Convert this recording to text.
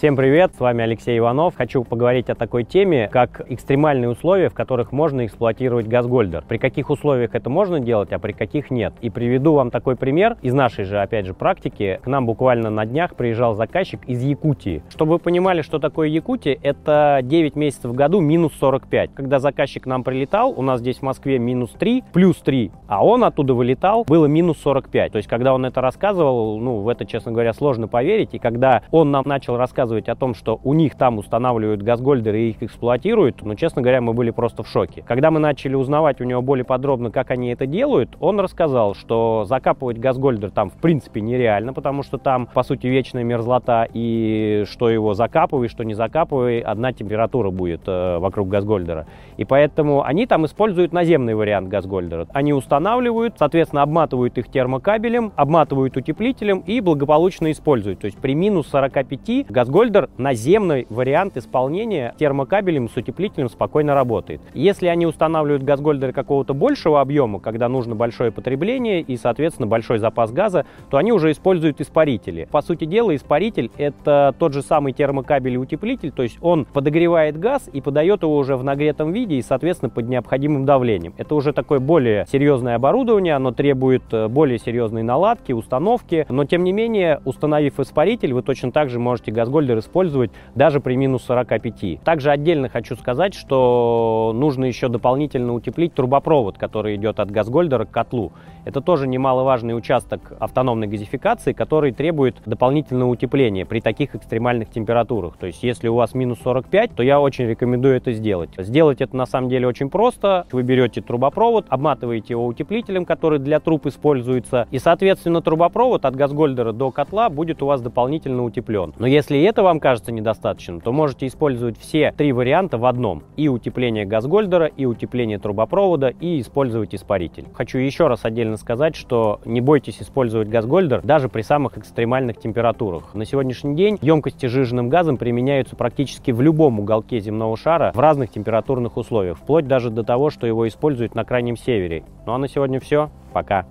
Всем привет, с вами Алексей Иванов. Хочу поговорить о такой теме, как экстремальные условия, в которых можно эксплуатировать газгольдер. При каких условиях это можно делать, а при каких нет. И приведу вам такой пример из нашей же, опять же, практики. К нам буквально на днях приезжал заказчик из Якутии. Чтобы вы понимали, что такое Якутия, это 9 месяцев в году минус 45. Когда заказчик к нам прилетал, у нас здесь в Москве минус 3, плюс 3, а он оттуда вылетал, было минус 45. То есть, когда он это рассказывал, ну, в это, честно говоря, сложно поверить. И когда он нам начал рассказывать рассказывать о том, что у них там устанавливают газгольдеры и их эксплуатируют, ну, честно говоря, мы были просто в шоке. Когда мы начали узнавать у него более подробно, как они это делают, он рассказал, что закапывать газгольдер там в принципе нереально, потому что там, по сути, вечная мерзлота, и что его закапывай, что не закапывай, одна температура будет э, вокруг газгольдера. И поэтому они там используют наземный вариант газгольдера. Они устанавливают, соответственно, обматывают их термокабелем, обматывают утеплителем и благополучно используют. То есть при минус 45 газгольдер Гольдер наземный вариант исполнения термокабелем с утеплителем спокойно работает. Если они устанавливают газгольдеры какого-то большего объема, когда нужно большое потребление и, соответственно, большой запас газа, то они уже используют испарители. По сути дела, испаритель — это тот же самый термокабель и утеплитель, то есть он подогревает газ и подает его уже в нагретом виде и, соответственно, под необходимым давлением. Это уже такое более серьезное оборудование, оно требует э, более серьезной наладки, установки, но, тем не менее, установив испаритель, вы точно так же можете газгольдер бройлер использовать даже при минус 45. Также отдельно хочу сказать, что нужно еще дополнительно утеплить трубопровод, который идет от газгольдера к котлу. Это тоже немаловажный участок автономной газификации, который требует дополнительного утепления при таких экстремальных температурах. То есть если у вас минус 45, то я очень рекомендую это сделать. Сделать это на самом деле очень просто. Вы берете трубопровод, обматываете его утеплителем, который для труб используется, и, соответственно, трубопровод от газгольдера до котла будет у вас дополнительно утеплен. Но если это вам кажется недостаточным, то можете использовать все три варианта в одном. И утепление газгольдера, и утепление трубопровода, и использовать испаритель. Хочу еще раз отдельно сказать, что не бойтесь использовать газгольдер даже при самых экстремальных температурах. На сегодняшний день емкости жиженным газом применяются практически в любом уголке земного шара в разных температурных условиях, вплоть даже до того, что его используют на крайнем севере. Ну а на сегодня все. Пока.